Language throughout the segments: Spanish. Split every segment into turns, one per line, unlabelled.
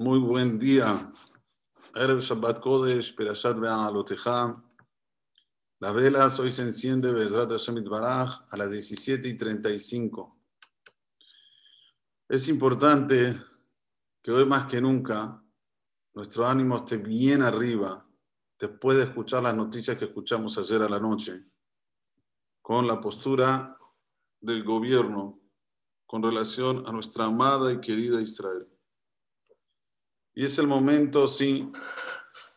Muy buen día. Erev Shabbat Kodesh, Perashat Ve'aloteja. Las velas hoy se enciende Bezrat Hashem Baraj a las 17 y 35. Es importante que hoy más que nunca nuestro ánimo esté bien arriba después de escuchar las noticias que escuchamos ayer a la noche con la postura del gobierno con relación a nuestra amada y querida Israel. Y es el momento, sí,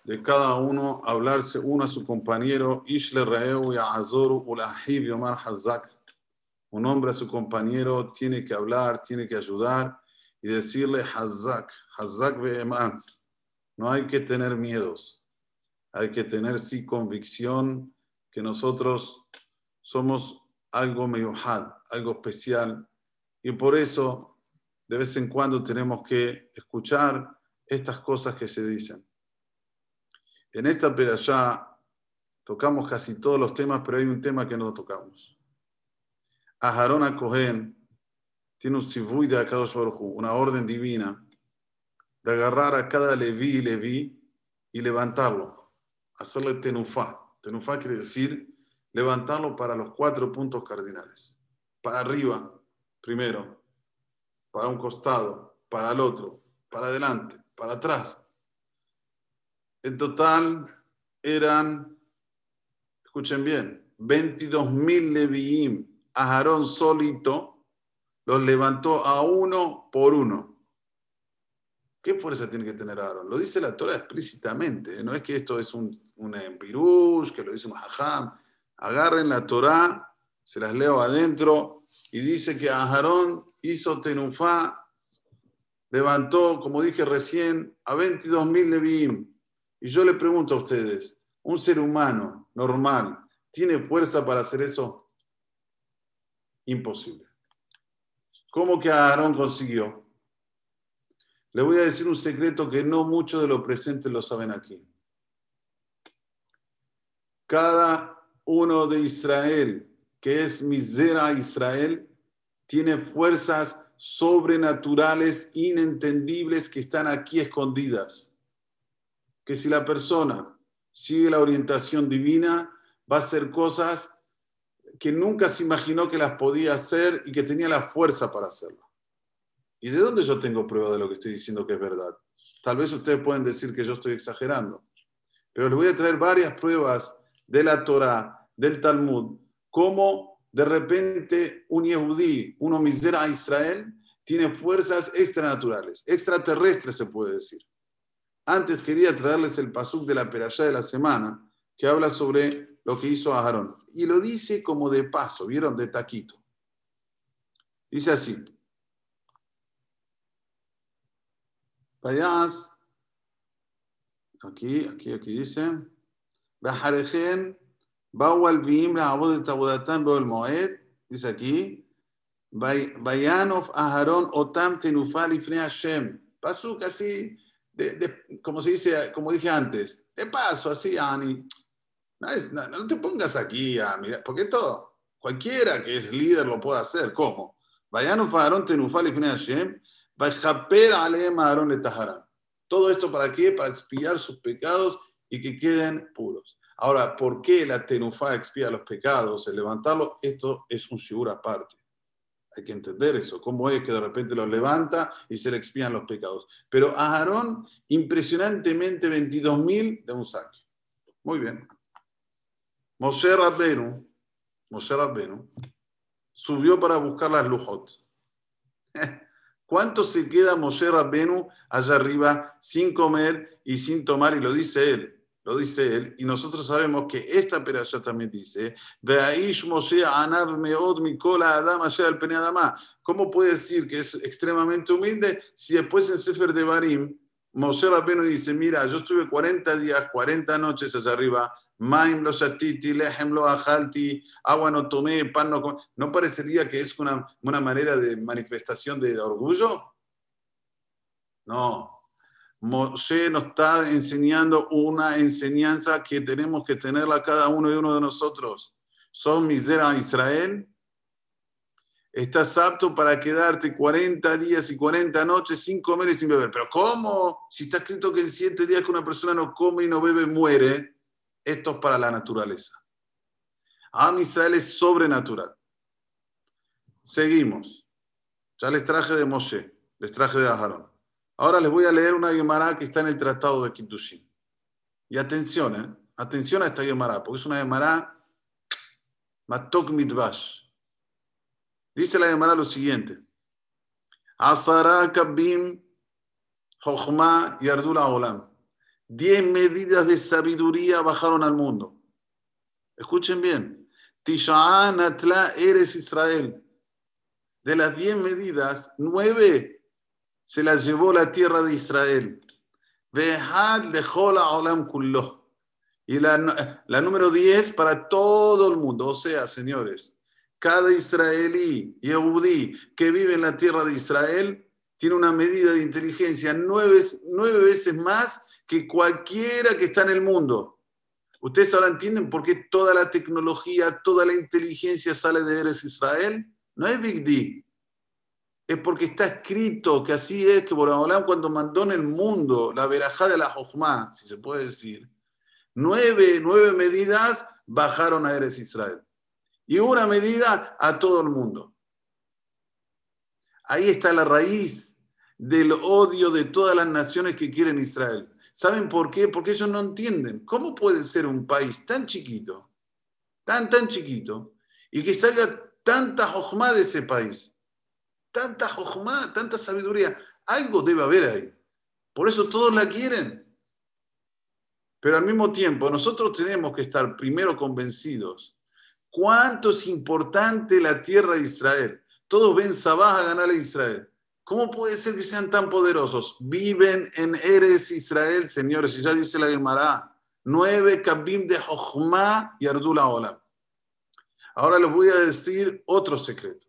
de cada uno hablarse uno a su compañero, Ishle Raeu y Azoru Ulahib Yomar Hazak. Un hombre a su compañero tiene que hablar, tiene que ayudar y decirle Hazak, Hazak Behematz. No hay que tener miedos, hay que tener sí convicción que nosotros somos algo meyuhad, algo especial. Y por eso, de vez en cuando tenemos que escuchar estas cosas que se dicen. En esta perashá tocamos casi todos los temas, pero hay un tema que no tocamos. Aharón a Cohen tiene un sivuy de Akadosh una orden divina de agarrar a cada leví y leví y levantarlo, hacerle tenufá. Tenufá quiere decir levantarlo para los cuatro puntos cardinales. Para arriba, primero, para un costado, para el otro, para adelante, para atrás. En total eran, escuchen bien, 22.000 Leviim. Aarón solito los levantó a uno por uno. ¿Qué fuerza tiene que tener Aarón? Lo dice la Torah explícitamente. No es que esto es un, un que lo dice un agarren la Torá, se las leo adentro, y dice que Aharón hizo tenufá, levantó, como dije recién, a 22.000 Leviim. Y yo le pregunto a ustedes, ¿un ser humano normal tiene fuerza para hacer eso? Imposible. ¿Cómo que Aarón consiguió? Le voy a decir un secreto que no muchos de los presentes lo saben aquí. Cada uno de Israel, que es Misera Israel, tiene fuerzas sobrenaturales, inentendibles, que están aquí escondidas. Que si la persona sigue la orientación divina, va a hacer cosas que nunca se imaginó que las podía hacer y que tenía la fuerza para hacerlo. ¿Y de dónde yo tengo prueba de lo que estoy diciendo que es verdad? Tal vez ustedes pueden decir que yo estoy exagerando, pero les voy a traer varias pruebas de la Torah, del Talmud, cómo de repente un Yehudí, uno misera a Israel, tiene fuerzas extranaturales, extraterrestres se puede decir. Antes quería traerles el pasuk de la perashá de la semana, que habla sobre lo que hizo Aarón. Y lo dice como de paso, ¿vieron? De taquito. Dice así. Vayas, aquí, aquí, aquí dice. Bawal Bim, la de veo el Moed, dice aquí. Bayanov Aharon Otam Tenufal Ifne Hashem. Pasó casi, de, como se dice, como dije antes, de paso, así, Ani. No, no, te pongas aquí a mirar, porque esto, cualquiera que es líder lo puede hacer. ¿Cómo? Bayanov Aharon Tenufal Ifne Hashem. Bajaper Aleem Aharon Etaharan. Todo esto para qué? Para expiar sus pecados y que queden puros. Ahora, ¿por qué la tenufá expía los pecados? El levantarlo, esto es un shiur aparte. Hay que entender eso. ¿Cómo es que de repente lo levanta y se le expían los pecados? Pero a Aarón, impresionantemente 22.000 de un saque. Muy bien. Moshe Rabbenu, Moshe Rabbenu, subió para buscar las lujot. ¿Cuánto se queda Moshe Rabbenu allá arriba sin comer y sin tomar? Y lo dice él. Lo dice él, y nosotros sabemos que esta perasha también dice, ¿Cómo puede decir que es extremadamente humilde si después en Sefer de Barim, Moshe Rabbeinu dice, mira, yo estuve 40 días, 40 noches allá arriba, maim lo shatiti, lehem lo ajalti, agua no tomé, pan no ¿No parecería que es una, una manera de manifestación de orgullo? No, Moshe nos está enseñando una enseñanza que tenemos que tenerla cada uno y uno de nosotros. Son misera Israel. estás apto para quedarte 40 días y 40 noches sin comer y sin beber. Pero ¿cómo? Si está escrito que en 7 días que una persona no come y no bebe, muere. Esto es para la naturaleza. Am Israel es sobrenatural. Seguimos. Ya les traje de Moshe, les traje de Aharón. Ahora les voy a leer una Gemara que está en el Tratado de Kitushin. Y atención, ¿eh? atención a esta Gemara, porque es una Gemara Matok Mitbash. Dice la Gemara lo siguiente. Asara Kabim Jochma y Ardula Olam. Diez medidas de sabiduría bajaron al mundo. Escuchen bien. Tisha'an Atla eres Israel. De las diez medidas, nueve se las llevó la tierra de Israel. Vehad lejola olam kullo. Y la, la número diez para todo el mundo. O sea, señores, cada israelí, Yehudí, que vive en la tierra de Israel, tiene una medida de inteligencia nueve, nueve veces más que cualquiera que está en el mundo. ¿Ustedes ahora entienden por qué toda la tecnología, toda la inteligencia sale de Eres Israel? No es Big D. Es porque está escrito que así es que Boraholam cuando mandó en el mundo la verajá de la Jochma, si se puede decir, nueve, nueve medidas bajaron a Eres Israel y una medida a todo el mundo. Ahí está la raíz del odio de todas las naciones que quieren Israel. ¿Saben por qué? Porque ellos no entienden. ¿Cómo puede ser un país tan chiquito, tan, tan chiquito, y que salga tanta jojma de ese país? Tanta jojma, tanta sabiduría. Algo debe haber ahí. Por eso todos la quieren. Pero al mismo tiempo, nosotros tenemos que estar primero convencidos cuánto es importante la tierra de Israel. Todos ven Sabah a ganar a Israel. ¿Cómo puede ser que sean tan poderosos? Viven en Eres Israel, señores. Y ya dice la Gemara, nueve kabim de Jochma y Ardula Olam. Ahora les voy a decir otro secreto,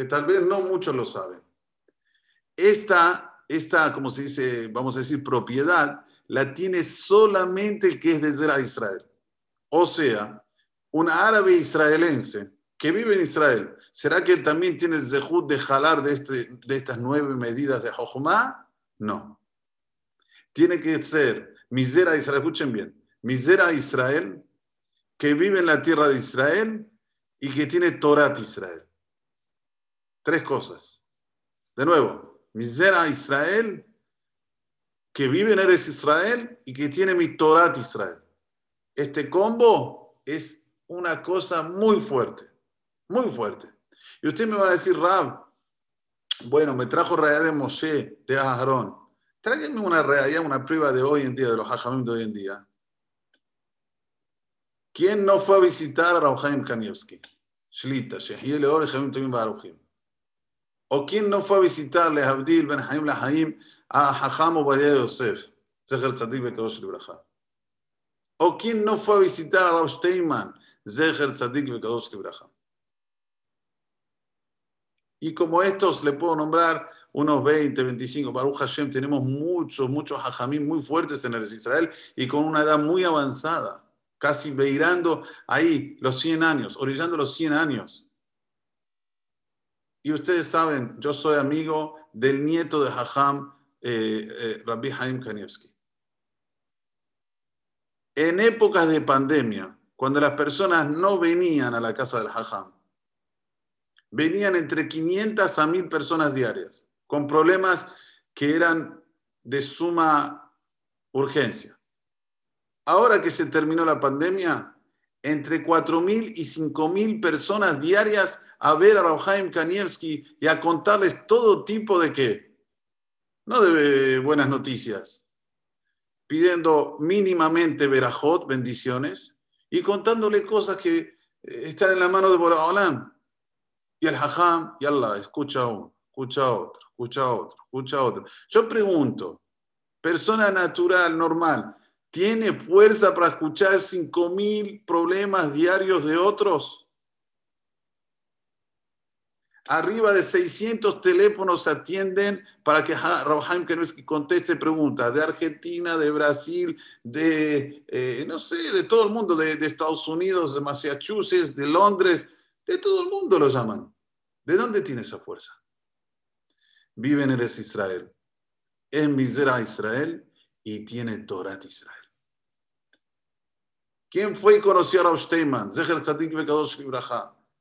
que tal vez no muchos lo saben. Esta, esta, como se dice, vamos a decir, propiedad, la tiene solamente el que es desde Israel. O sea, un árabe israelense que vive en Israel, ¿será que él también tiene el zehut de jalar de, este, de estas nueve medidas de Jochma? No. Tiene que ser misera Israel, escuchen bien, misera Israel, que vive en la tierra de Israel y que tiene Torah Israel. Tres cosas. De nuevo, misera Israel, que vive en Eres Israel y que tiene mi Torah Israel. Este combo es una cosa muy fuerte, muy fuerte. Y usted me va a decir, Rab, bueno, me trajo realidad de Moshe, de Aharón. Tráiganme una realidad, una prueba de hoy en día, de los hajamim de hoy en día. ¿Quién no fue a visitar a Rabhaim Kanievski? Shlita, Shehiel Leor, Jamim Tomim Baruchim. ¿O quién no fue a visitarle a Abdil Ben Haim Lahaim a Hajam Obadiah Yosef? Zecher Tzadik Bekadosh Libraja. ¿O quién no fue a visitar a Rab Steinman Zeher Tzadik Bekadosh Libraja. Y como estos le puedo nombrar unos 20, 25, Baruch Hashem, tenemos muchos, muchos hajamim muy fuertes en el Israel y con una edad muy avanzada, casi beirando ahí los 100 años, orillando los 100 años. Y ustedes saben, yo soy amigo del nieto de Hajam, eh, eh, Rabbi Haim Kanievski. En épocas de pandemia, cuando las personas no venían a la casa del hajam. Venían entre 500 a 1000 personas diarias, con problemas que eran de suma urgencia. Ahora que se terminó la pandemia, entre 4.000 y 5.000 personas diarias a ver a Rauhaim Kanievski y a contarles todo tipo de qué. No de buenas noticias, pidiendo mínimamente verajot, bendiciones, y contándole cosas que eh, están en la mano de Boraholam. Y el hajam, y Allah, escucha uno, escucha otro, escucha otro, escucha otro. Yo pregunto, persona natural, normal, ¿tiene fuerza para escuchar 5.000 problemas diarios de otros? Arriba de 600 teléfonos atienden para que Rabhaim que conteste preguntas de Argentina, de Brasil, de, eh, no sé, de todo el mundo, de, Estados Unidos, de Massachusetts, de Londres, de todo el mundo lo llaman. ¿De dónde tiene esa fuerza? Vive en Eres Israel, en Misera Israel y tiene Torat Israel. ¿Quién fue y conoció a Rav Steinman?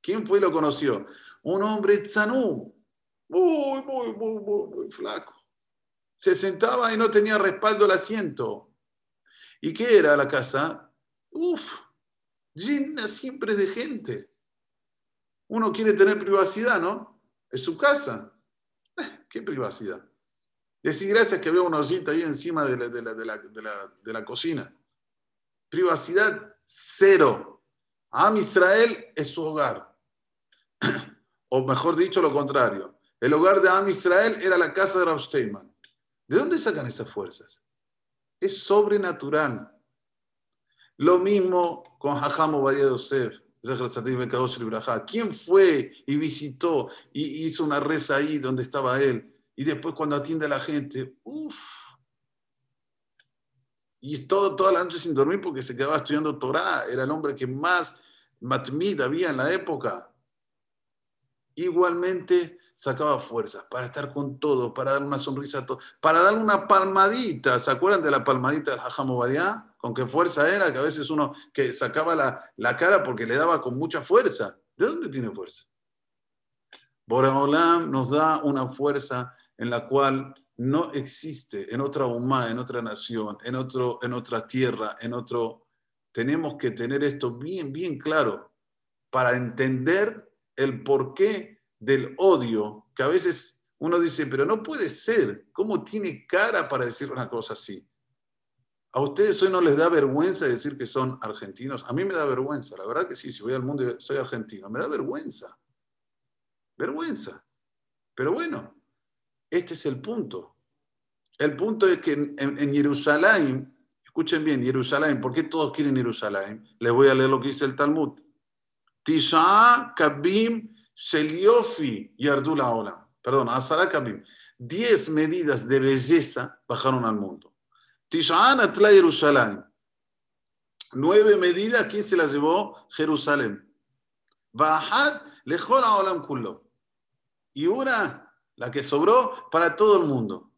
¿Quién fue y lo conoció? Un hombre tzanú, muy, muy, muy, muy, muy flaco. Se sentaba y no tenía respaldo el asiento. ¿Y qué era la casa? Uf, llena siempre de gente. Uno quiere tener privacidad, ¿no? Es su casa. Eh, ¿Qué privacidad? Decir gracias que había una ollita ahí encima de la, de la, de la, de la cocina. Privacidad cero. Am Israel es su hogar. O mejor dicho, lo contrario. El hogar de Am Israel era la casa de Rav. ¿De dónde sacan esas fuerzas? Es sobrenatural. Lo mismo con Hajam Obadiah Yosef, ¿Quién fue y visitó y hizo una reza ahí donde estaba él? Y después cuando atiende a la gente, uff. Y todo, toda la noche sin dormir porque se quedaba estudiando Torah. Era el hombre que más matmid había en la época. Igualmente sacaba fuerzas para estar con todo, para dar una sonrisa a todo, para dar una palmadita. ¿Se acuerdan de la palmadita del Hajam Obadiah? Con qué fuerza era, que a veces uno que sacaba la, la cara porque le daba con mucha fuerza. ¿De dónde tiene fuerza? Boraholam nos da una fuerza en la cual no existe en otra humana, en otra nación, en, otro, en otra tierra, en otro... Tenemos que tener esto bien, bien claro para entender el porqué del odio, que a veces uno dice, pero no puede ser, ¿cómo tiene cara para decir una cosa así? ¿A ustedes hoy no les da vergüenza decir que son argentinos? A mí me da vergüenza, la verdad que sí, si voy al mundo soy argentino, me da vergüenza. Vergüenza. Pero bueno, este es el punto. El punto es que en, Jerusalén, escuchen bien, Jerusalén, ¿por qué todos quieren Jerusalén? Les voy a leer lo que dice el Talmud. Tisha Kabim Sheliofi Yardula Olam. Perdón, Asara Kabim. Diez medidas de belleza bajaron al mundo. Tisha Atla Jerusalén. Nueve medidas, ¿quién se las llevó? Jerusalén. Bajad Lejol Olam Kullo. Y una la que sobró para todo el mundo.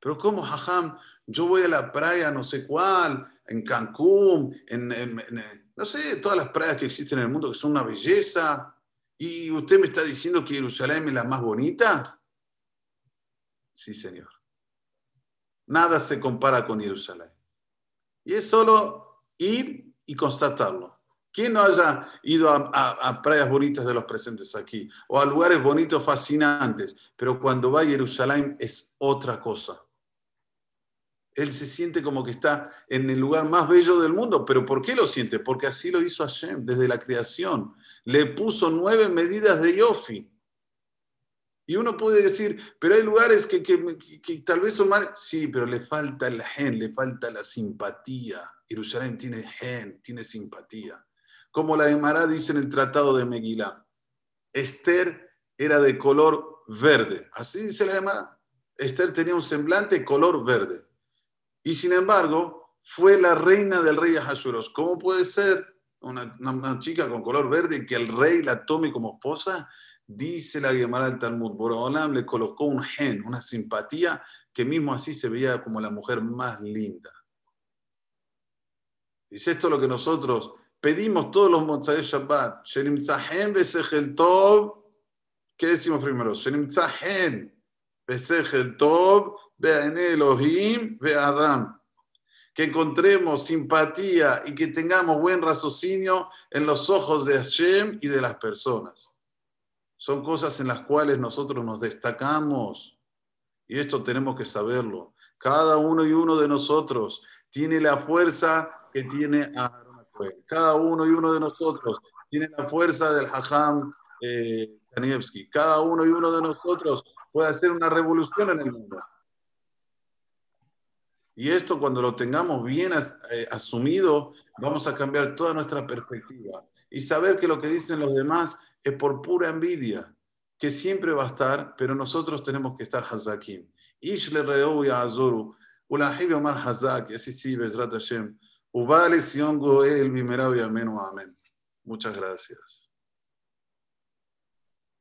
Pero ¿cómo, Jajam? Yo voy a la playa no sé cuál, en Cancún, en, no sé, todas las playas que existen en el mundo que son una belleza. ¿Y usted me está diciendo que Jerusalén es la más bonita? Sí, señor. Nada se compara con Jerusalén. Y es solo ir y constatarlo. ¿Quién no haya ido a, playas bonitas de los presentes aquí? O a lugares bonitos, fascinantes. Pero cuando va a Jerusalén es otra cosa. Él se siente como que está en el lugar más bello del mundo. ¿Pero por qué lo siente? Porque así lo hizo Hashem desde la creación. Le puso nueve medidas de Yofi. Y uno puede decir, pero hay lugares que, tal vez son mal. Sí, pero le falta el gen, le falta la simpatía. Jerusalén tiene gen, tiene simpatía como la Emara dice en el Tratado de Meguilá. Esther era de color verde. Así dice la Emara. Esther tenía un semblante color verde. Y sin embargo, fue la reina del rey Ahasueros. ¿Cómo puede ser una, chica con color verde que el rey la tome como esposa? Dice la Gemara del Talmud. Borolam le colocó un gen, una simpatía, que mismo así se veía como la mujer más linda. Dice esto lo que nosotros pedimos todos los Motzai Shabbat, Shenimtzahen Besechel Tov, ¿qué decimos primero? Shenimtzahen Besechel Tov, Be'ane Elohim, Adam. Que encontremos simpatía y que tengamos buen raciocinio en los ojos de Hashem y de las personas. Son cosas en las cuales nosotros nos destacamos. Y esto tenemos que saberlo. Cada uno y uno de nosotros tiene la fuerza que tiene a cada uno y uno de nosotros tiene la fuerza del Hajam eh, Cada uno y uno de nosotros puede hacer una revolución en el mundo. Y esto cuando lo tengamos bien eh, asumido, vamos a cambiar toda nuestra perspectiva. Y saber que lo que dicen los demás es por pura envidia, que siempre va a estar, pero nosotros tenemos que estar hazakim. Ish le azuru. Ulahib hazak, así sí. Ubal Sion Goel Bimerav y Amén. Muchas gracias.